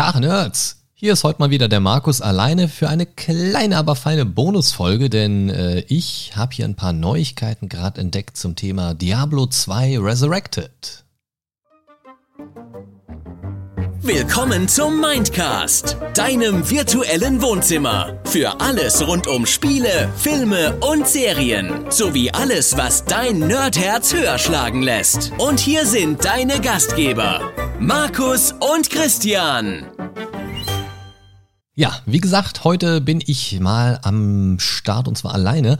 Tag Nerds! Hier ist heute mal wieder der Markus alleine für eine kleine, aber feine Bonusfolge, denn äh, ich habe hier ein paar Neuigkeiten gerade entdeckt zum Thema Diablo 2 Resurrected. Willkommen zum Mindcast, deinem virtuellen Wohnzimmer. Für alles rund um Spiele, Filme und Serien. Sowie alles, was dein Nerdherz höher schlagen lässt. Und hier sind deine Gastgeber, Markus und Christian. Ja, wie gesagt, heute bin ich mal am Start und zwar alleine.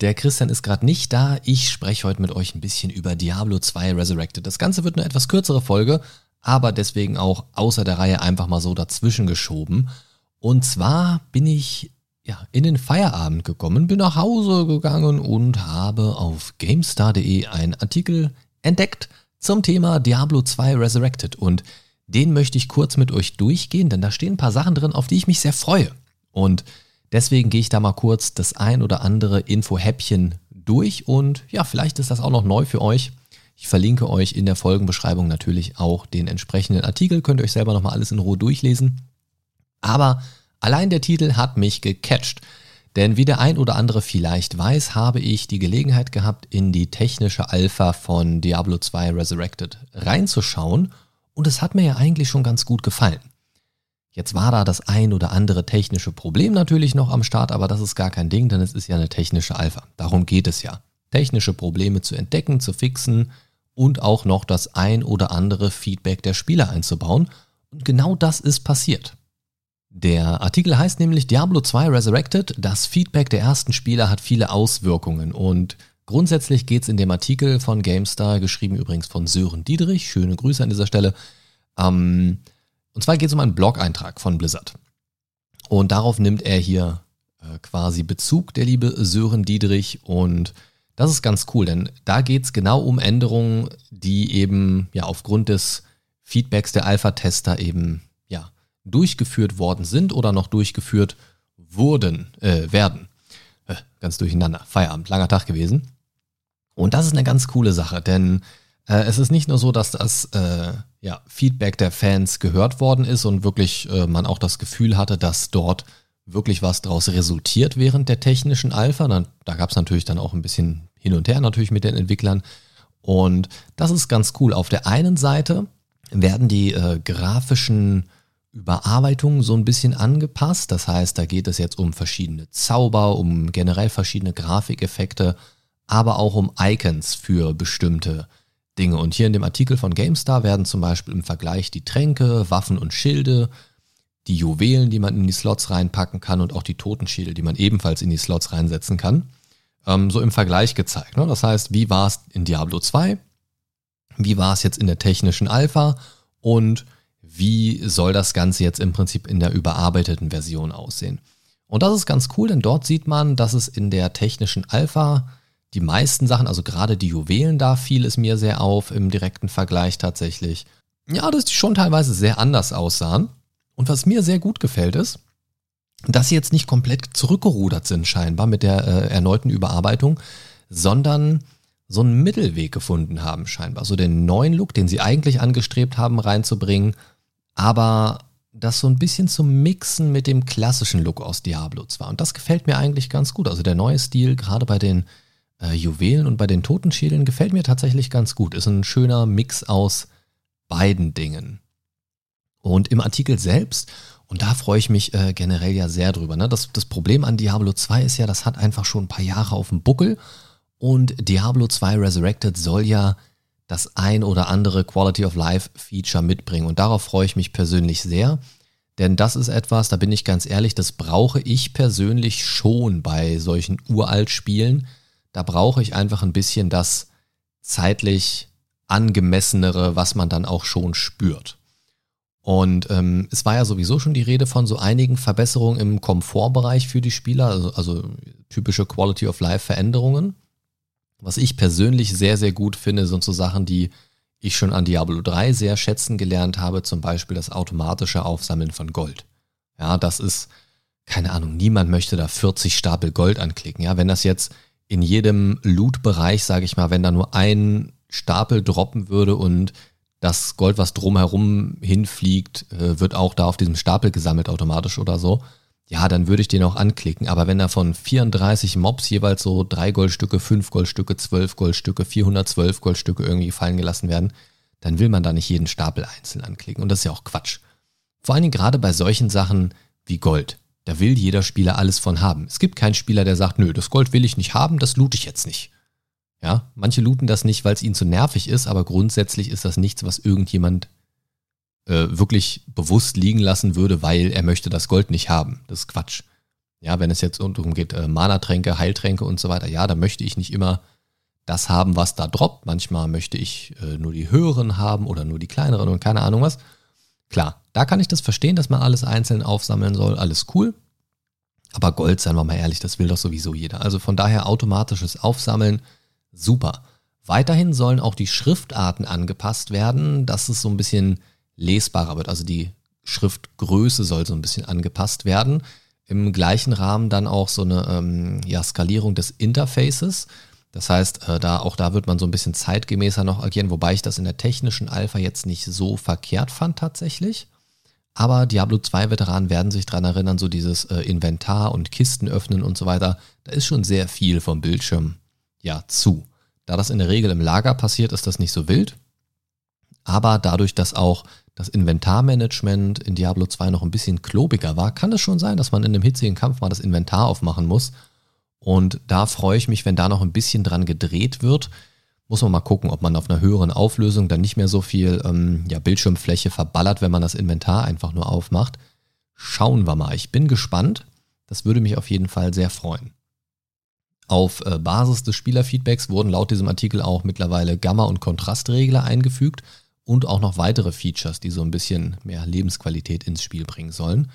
Der Christian ist gerade nicht da. Ich spreche heute mit euch ein bisschen über Diablo 2 Resurrected. Das Ganze wird eine etwas kürzere Folge, aber deswegen auch außer der Reihe einfach mal so dazwischen geschoben. Und zwar bin ich ja, in den Feierabend gekommen, bin nach Hause gegangen und habe auf GameStar.de einen Artikel entdeckt zum Thema Diablo 2 Resurrected. Und den möchte ich kurz mit euch durchgehen, denn da stehen ein paar Sachen drin, auf die ich mich sehr freue. Und deswegen gehe ich da mal kurz das ein oder andere Info-Häppchen durch und ja, vielleicht ist das auch noch neu für euch. Ich verlinke euch in der Folgenbeschreibung natürlich auch den entsprechenden Artikel, könnt ihr euch selber nochmal alles in Ruhe durchlesen. Aber allein der Titel hat mich gecatcht. Denn wie der ein oder andere vielleicht weiß, habe ich die Gelegenheit gehabt, in die technische Alpha von Diablo 2 Resurrected reinzuschauen und es hat mir ja eigentlich schon ganz gut gefallen. Jetzt war da das ein oder andere technische Problem natürlich noch am Start, aber das ist gar kein Ding, denn es ist ja eine technische Alpha. Darum geht es ja. Technische Probleme zu entdecken, zu fixen und auch noch das ein oder andere Feedback der Spieler einzubauen. Und genau das ist passiert. Der Artikel heißt nämlich Diablo 2 Resurrected. Das Feedback der ersten Spieler hat viele Auswirkungen und grundsätzlich geht es in dem Artikel von GameStar, geschrieben übrigens von Sören Diedrich, schöne Grüße an dieser Stelle, ähm, und zwar geht es um einen Blog-Eintrag von Blizzard. Und darauf nimmt er hier äh, quasi Bezug, der liebe Sören Diedrich. Und das ist ganz cool, denn da geht es genau um Änderungen, die eben ja aufgrund des Feedbacks der Alpha-Tester eben ja durchgeführt worden sind oder noch durchgeführt wurden, äh, werden. Äh, ganz durcheinander. Feierabend, langer Tag gewesen. Und das ist eine ganz coole Sache, denn äh, es ist nicht nur so, dass das äh, ja, Feedback der Fans gehört worden ist und wirklich äh, man auch das Gefühl hatte, dass dort wirklich was daraus resultiert während der technischen Alpha. Dann, da gab es natürlich dann auch ein bisschen hin und her natürlich mit den Entwicklern. Und das ist ganz cool. Auf der einen Seite werden die äh, grafischen Überarbeitung so ein bisschen angepasst. Das heißt, da geht es jetzt um verschiedene Zauber, um generell verschiedene Grafikeffekte, aber auch um Icons für bestimmte Dinge. Und hier in dem Artikel von GameStar werden zum Beispiel im Vergleich die Tränke, Waffen und Schilde, die Juwelen, die man in die Slots reinpacken kann und auch die Totenschädel, die man ebenfalls in die Slots reinsetzen kann, ähm, so im Vergleich gezeigt. Ne? Das heißt, wie war es in Diablo 2? Wie war es jetzt in der technischen Alpha? Und wie soll das Ganze jetzt im Prinzip in der überarbeiteten Version aussehen. Und das ist ganz cool, denn dort sieht man, dass es in der technischen Alpha die meisten Sachen, also gerade die Juwelen, da fiel es mir sehr auf im direkten Vergleich tatsächlich. Ja, dass die schon teilweise sehr anders aussahen. Und was mir sehr gut gefällt ist, dass sie jetzt nicht komplett zurückgerudert sind scheinbar mit der äh, erneuten Überarbeitung, sondern so einen Mittelweg gefunden haben scheinbar. So den neuen Look, den sie eigentlich angestrebt haben reinzubringen, aber das so ein bisschen zu mixen mit dem klassischen Look aus Diablo 2. Und das gefällt mir eigentlich ganz gut. Also der neue Stil, gerade bei den äh, Juwelen und bei den Totenschädeln, gefällt mir tatsächlich ganz gut. Ist ein schöner Mix aus beiden Dingen. Und im Artikel selbst, und da freue ich mich äh, generell ja sehr drüber, ne? das, das Problem an Diablo 2 ist ja, das hat einfach schon ein paar Jahre auf dem Buckel. Und Diablo 2 Resurrected soll ja das ein oder andere Quality of Life Feature mitbringen. Und darauf freue ich mich persönlich sehr. Denn das ist etwas, da bin ich ganz ehrlich, das brauche ich persönlich schon bei solchen uralt Spielen. Da brauche ich einfach ein bisschen das zeitlich angemessenere, was man dann auch schon spürt. Und ähm, es war ja sowieso schon die Rede von so einigen Verbesserungen im Komfortbereich für die Spieler, also, also typische Quality of Life Veränderungen. Was ich persönlich sehr, sehr gut finde, sind so Sachen, die ich schon an Diablo 3 sehr schätzen gelernt habe, zum Beispiel das automatische Aufsammeln von Gold. Ja, das ist, keine Ahnung, niemand möchte da 40 Stapel Gold anklicken. Ja, wenn das jetzt in jedem Loot-Bereich, sage ich mal, wenn da nur ein Stapel droppen würde und Das Gold, was drumherum hinfliegt, äh, wird auch da auf diesem Stapel gesammelt automatisch oder so. Ja, dann würde ich den auch anklicken. Aber wenn da von 34 Mobs jeweils so drei Goldstücke, fünf Goldstücke, zwölf Goldstücke, 412 Goldstücke irgendwie fallen gelassen werden, dann will man da nicht jeden Stapel einzeln anklicken. Und das ist ja auch Quatsch. Vor allen Dingen gerade bei solchen Sachen wie Gold. Da will jeder Spieler alles von haben. Es gibt keinen Spieler, der sagt, nö, das Gold will ich nicht haben, das loot ich jetzt nicht. Ja, manche looten das nicht, weil es ihnen zu nervig ist, aber grundsätzlich ist das nichts, was irgendjemand äh, wirklich bewusst liegen lassen würde, weil er möchte das Gold nicht haben. Das ist Quatsch. Ja, wenn es jetzt darum geht, äh, Mana-Tränke, Heiltränke und so weiter, ja, da möchte ich nicht immer das haben, was da droppt. Manchmal möchte ich äh, nur die höheren haben oder nur die kleineren und keine Ahnung was. Klar, da kann ich das verstehen, dass man alles einzeln aufsammeln soll, alles cool. Aber Gold, seien wir mal ehrlich, das will doch sowieso jeder. Also von daher automatisches Aufsammeln, super. Weiterhin sollen auch die Schriftarten angepasst werden, dass es so ein bisschen lesbarer wird. Also die Schriftgröße soll so ein bisschen angepasst werden. Im gleichen Rahmen dann auch so eine ähm, ja, Skalierung des Interfaces. Das heißt, äh, da, auch da wird man so ein bisschen zeitgemäßer noch agieren, wobei ich das in der technischen Alpha jetzt nicht so verkehrt fand tatsächlich. Aber Diablo 2 Veteranen werden sich daran erinnern, so dieses äh, Inventar und Kisten öffnen und so weiter. Da ist schon sehr viel vom Bildschirm ja zu. Da das in der Regel im Lager passiert, ist das nicht so wild. Aber dadurch, dass auch das Inventarmanagement in Diablo 2 noch ein bisschen klobiger war, kann es schon sein, dass man in einem hitzigen Kampf mal das Inventar aufmachen muss und da freue ich mich, wenn da noch ein bisschen dran gedreht wird. Muss man mal gucken, ob man auf einer höheren Auflösung dann nicht mehr so viel ähm, ja, Bildschirmfläche verballert, wenn man das Inventar einfach nur aufmacht. Schauen wir mal. Ich bin gespannt. Das würde mich auf jeden Fall sehr freuen. Auf äh, Basis des Spielerfeedbacks wurden laut diesem Artikel auch mittlerweile Gamma- und Kontrastregler eingefügt und auch noch weitere Features, die so ein bisschen mehr Lebensqualität ins Spiel bringen sollen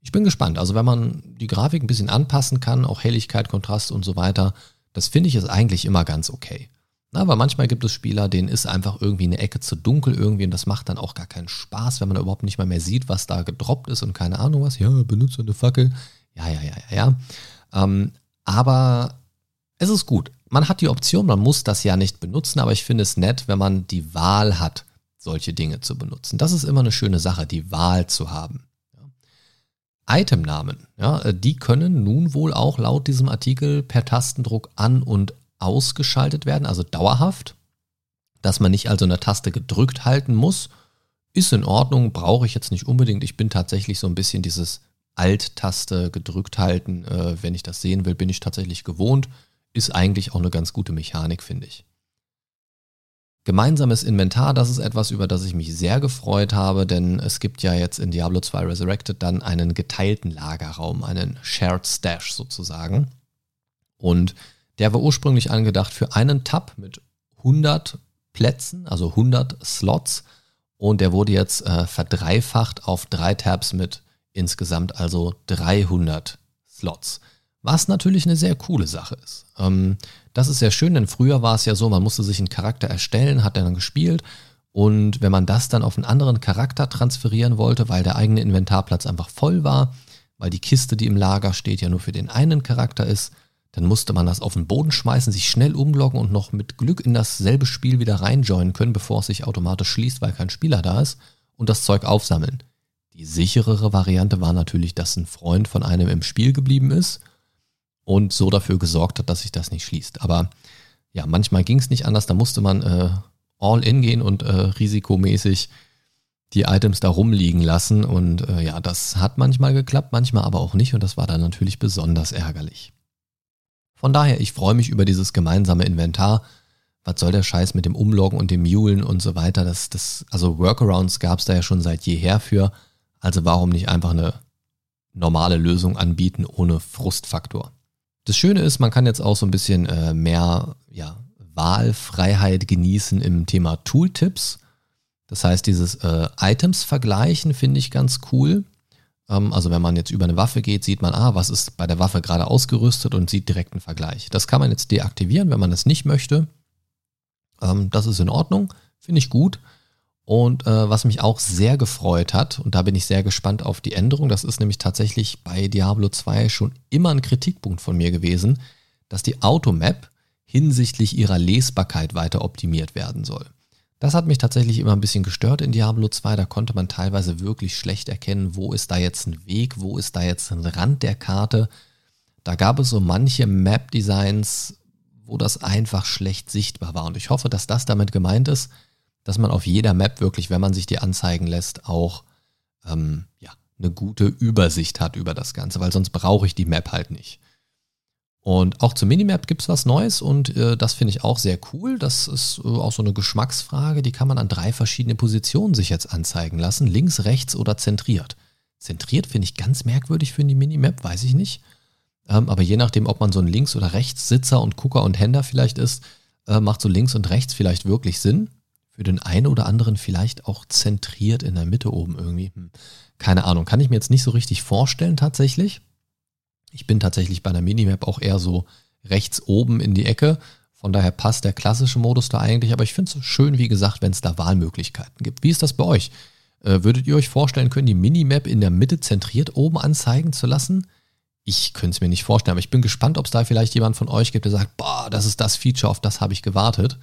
ich bin gespannt. Also wenn man die Grafik ein bisschen anpassen kann, auch Helligkeit, Kontrast und so weiter, das finde ich ist eigentlich immer ganz okay. Weil manchmal gibt es Spieler, denen ist einfach irgendwie eine Ecke zu dunkel irgendwie und das macht dann auch gar keinen Spaß, wenn man überhaupt nicht mal mehr sieht, was da gedroppt ist und keine Ahnung was. Ja, benutze eine Fackel. Ja, ja, ja, ja, ja. Ähm, aber es ist gut. Man hat die Option, man muss das ja nicht benutzen, aber ich finde es nett, wenn man die Wahl hat, solche Dinge zu benutzen. Das ist immer eine schöne Sache, die Wahl zu haben. Itemnamen, ja, äh, die können nun wohl auch laut diesem Artikel per Tastendruck an- und ausgeschaltet werden, also dauerhaft. Dass man nicht also eine Taste gedrückt halten muss, ist in Ordnung, brauche ich jetzt nicht unbedingt. Ich bin tatsächlich so ein bisschen dieses Alt-Taste gedrückt halten, äh, wenn ich das sehen will, bin ich tatsächlich gewohnt. Ist eigentlich auch eine ganz gute Mechanik, finde ich. Gemeinsames Inventar, das ist etwas, über das ich mich sehr gefreut habe, denn es gibt ja jetzt in Diablo 2 Resurrected dann einen geteilten Lagerraum, einen Shared Stash sozusagen. Und der war ursprünglich angedacht für einen Tab mit 100 Plätzen, also 100 Slots. Und der wurde jetzt äh, verdreifacht auf drei Tabs mit insgesamt also 300 Slots. Was natürlich eine sehr coole Sache ist. Ähm, das ist sehr schön, denn früher war es ja so, man musste sich einen Charakter erstellen, hat er dann gespielt. Und wenn man das dann auf einen anderen Charakter transferieren wollte, weil der eigene Inventarplatz einfach voll war, weil die Kiste, die im Lager steht, ja nur für den einen Charakter ist, dann musste man das auf den Boden schmeißen, sich schnell umloggen und noch mit Glück in dasselbe Spiel wieder reinjoinen können, bevor es sich automatisch schließt, weil kein Spieler da ist und das Zeug aufsammeln. Die sicherere Variante war natürlich, dass ein Freund von einem im Spiel geblieben ist und so dafür gesorgt hat, dass sich das nicht schließt. Aber ja, manchmal ging es nicht anders, da musste man äh, all in gehen und äh, risikomäßig die Items da rumliegen lassen. Und äh, ja, das hat manchmal geklappt, manchmal aber auch nicht. Und das war dann natürlich besonders ärgerlich. Von daher, ich freue mich über dieses gemeinsame Inventar. Was soll der Scheiß mit dem Umloggen und dem Mulen und so weiter? Das, das, also Workarounds gab es da ja schon seit jeher für. Also warum nicht einfach eine normale Lösung anbieten ohne Frustfaktor? Das Schöne ist, man kann jetzt auch so ein bisschen äh, mehr ja, Wahlfreiheit genießen im Thema Tooltips. Das heißt, dieses äh, Items vergleichen finde ich ganz cool. Ähm, also wenn man jetzt über eine Waffe geht, sieht man, ah, was ist bei der Waffe gerade ausgerüstet und sieht direkt einen Vergleich. Das kann man jetzt deaktivieren, wenn man das nicht möchte. Ähm, das ist in Ordnung, finde ich gut. Und äh, was mich auch sehr gefreut hat, und da bin ich sehr gespannt auf die Änderung, das ist nämlich tatsächlich bei Diablo 2 schon immer ein Kritikpunkt von mir gewesen, dass die Automap hinsichtlich ihrer Lesbarkeit weiter optimiert werden soll. Das hat mich tatsächlich immer ein bisschen gestört in Diablo 2. Da konnte man teilweise wirklich schlecht erkennen, wo ist da jetzt ein Weg, wo ist da jetzt ein Rand der Karte. Da gab es so manche Map-Designs, wo das einfach schlecht sichtbar war. Und ich hoffe, dass das damit gemeint ist, dass man auf jeder Map wirklich, wenn man sich die anzeigen lässt, auch ähm, ja, eine gute Übersicht hat über das Ganze, weil sonst brauche ich die Map halt nicht. Und auch zur Minimap gibt es was Neues und äh, das finde ich auch sehr cool. Das ist äh, auch so eine Geschmacksfrage, die kann man an drei verschiedene Positionen sich jetzt anzeigen lassen. Links, rechts oder zentriert. Zentriert finde ich ganz merkwürdig für die Minimap, weiß ich nicht. Ähm, aber je nachdem, ob man so ein Links- oder Rechtssitzer und Gucker und Händer vielleicht ist, äh, macht so links und rechts vielleicht wirklich Sinn. Für den einen oder anderen vielleicht auch zentriert in der Mitte oben irgendwie. Hm. Keine Ahnung, kann ich mir jetzt nicht so richtig vorstellen tatsächlich. Ich bin tatsächlich bei einer Minimap auch eher so rechts oben in die Ecke. Von daher passt der klassische Modus da eigentlich. Aber ich finde es schön, wie gesagt, wenn es da Wahlmöglichkeiten gibt. Wie ist das bei euch? Äh, würdet ihr euch vorstellen können, die Minimap in der Mitte zentriert oben anzeigen zu lassen? Ich könnte es mir nicht vorstellen, aber ich bin gespannt, ob es da vielleicht jemand von euch gibt, der sagt, boah, das ist das Feature, auf das habe ich gewartet.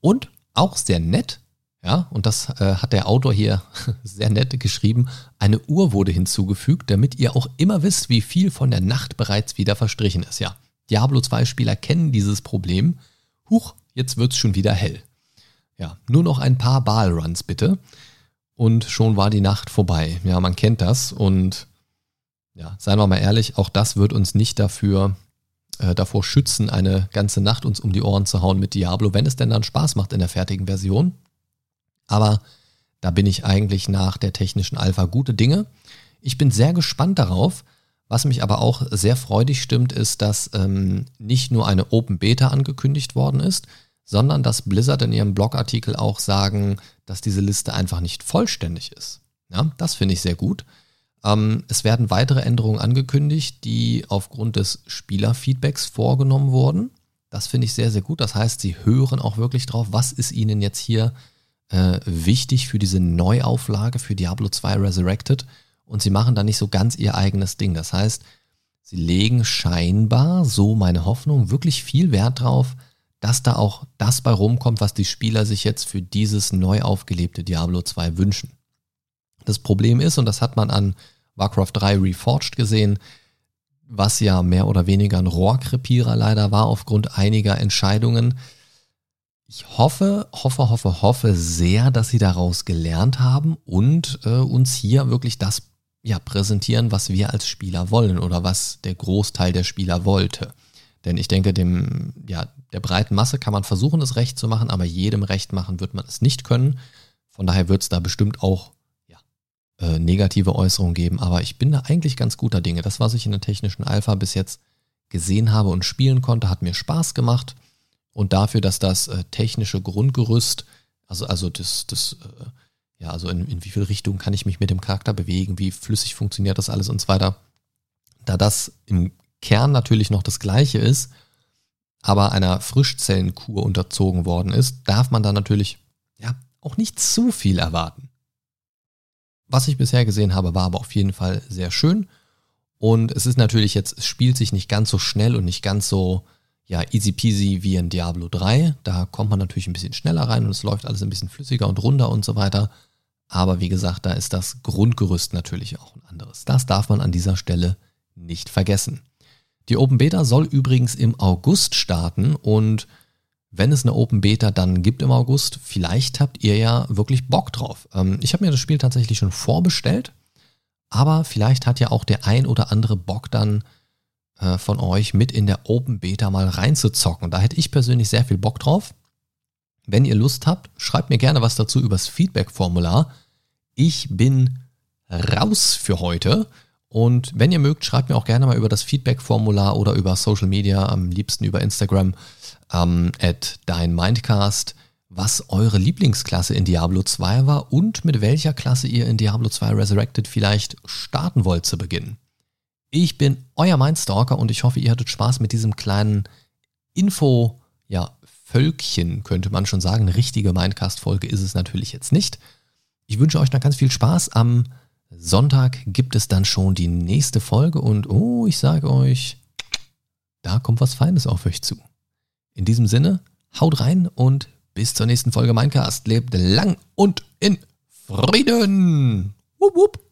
Und auch sehr nett, ja, und das äh, hat der Autor hier sehr nett geschrieben. Eine Uhr wurde hinzugefügt, damit ihr auch immer wisst, wie viel von der Nacht bereits wieder verstrichen ist. Ja, Diablo 2 Spieler kennen dieses Problem. Huch, jetzt wird's schon wieder hell. Ja, nur noch ein paar Ballruns bitte. Und schon war die Nacht vorbei. Ja, man kennt das. Und ja, seien wir mal ehrlich, auch das wird uns nicht dafür äh, davor schützen, eine ganze Nacht uns um die Ohren zu hauen mit Diablo, wenn es denn dann Spaß macht in der fertigen Version. Aber da bin ich eigentlich nach der technischen Alpha gute Dinge. Ich bin sehr gespannt darauf. Was mich aber auch sehr freudig stimmt, ist, dass ähm, nicht nur eine Open Beta angekündigt worden ist, sondern dass Blizzard in ihrem Blogartikel auch sagen, dass diese Liste einfach nicht vollständig ist. Ja, das finde ich sehr gut. Ähm, es werden weitere Änderungen angekündigt, die aufgrund des Spielerfeedbacks vorgenommen wurden. Das finde ich sehr, sehr gut. Das heißt, sie hören auch wirklich drauf, was ist ihnen jetzt hier äh, wichtig für diese Neuauflage für Diablo 2 Resurrected und sie machen da nicht so ganz ihr eigenes Ding. Das heißt, sie legen scheinbar, so meine Hoffnung, wirklich viel Wert drauf, dass da auch das bei rumkommt, was die Spieler sich jetzt für dieses neu aufgelebte Diablo 2 wünschen. Das Problem ist, und das hat man an Warcraft 3 Reforged gesehen, was ja mehr oder weniger ein Rohrkrepierer leider war aufgrund einiger Entscheidungen, ich hoffe, hoffe, hoffe, hoffe sehr, dass Sie daraus gelernt haben und äh, uns hier wirklich das ja, präsentieren, was wir als Spieler wollen oder was der Großteil der Spieler wollte. Denn ich denke, dem, ja, der breiten Masse kann man versuchen, es recht zu machen, aber jedem recht machen wird man es nicht können. Von daher wird es da bestimmt auch äh, negative Äußerungen geben, aber ich bin da eigentlich ganz guter Dinge. Das, was ich in der technischen Alpha bis jetzt gesehen habe und spielen konnte, hat mir Spaß gemacht und dafür, dass das äh, technische Grundgerüst, also, also das, das äh, ja, also in, in wie viel Richtung kann ich mich mit dem Charakter bewegen, wie flüssig funktioniert das alles und so weiter, da das im Kern natürlich noch das gleiche ist, aber einer Frischzellenkur unterzogen worden ist, darf man da natürlich ja auch nicht zu viel erwarten. Was ich bisher gesehen habe, war aber auf jeden Fall sehr schön. Und es ist natürlich jetzt, es spielt sich nicht ganz so schnell und nicht ganz so ja, easy peasy wie in Diablo 3. Da kommt man natürlich ein bisschen schneller rein und es läuft alles ein bisschen flüssiger und runder und so weiter. Aber wie gesagt, da ist das Grundgerüst natürlich auch ein anderes. Das darf man an dieser Stelle nicht vergessen. Die Open Beta soll übrigens im August starten und wenn es eine Open Beta dann gibt im August, vielleicht habt ihr ja wirklich Bock drauf. Ähm, ich habe mir das Spiel tatsächlich schon vorbestellt, aber vielleicht hat ja auch der ein oder andere Bock dann äh, von euch mit in der Open Beta mal reinzuzocken. Da hätte ich persönlich sehr viel Bock drauf. Wenn ihr Lust habt, schreibt mir gerne was dazu übers Feedback-Formular. Ich bin raus für heute. Und wenn ihr mögt, schreibt mir auch gerne mal über das Feedback-Formular oder über Social Media, am liebsten über Instagram, ähm, at deinmindcast, was eure Lieblingsklasse in Diablo 2 war und mit welcher Klasse ihr in Diablo 2 Resurrected vielleicht starten wollt zu Beginn. Ich bin euer Mindstalker und ich hoffe, ihr hattet Spaß mit diesem kleinen Info, ja, Völkchen, könnte man schon sagen. Eine richtige Mindcast-Folge ist es natürlich jetzt nicht. Ich wünsche euch noch ganz viel Spaß. Am Sonntag gibt es dann schon die nächste Folge und oh, ich sage euch, da kommt was Feines auf euch zu. In diesem Sinne, haut rein und bis zur nächsten Folge Minecast. Lebt lang und in Frieden. Wupp, wupp.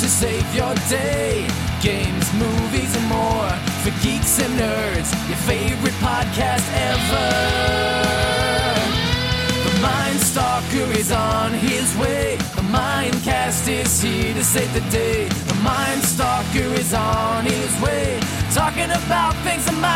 To save your day. Games, movies, and more for geeks and nerds. Your favorite podcast ever. The Mind Stalker is on his way. The Mindcast is here to save the day. The Mind Stalker is on his way. Talking about things Mindcast way.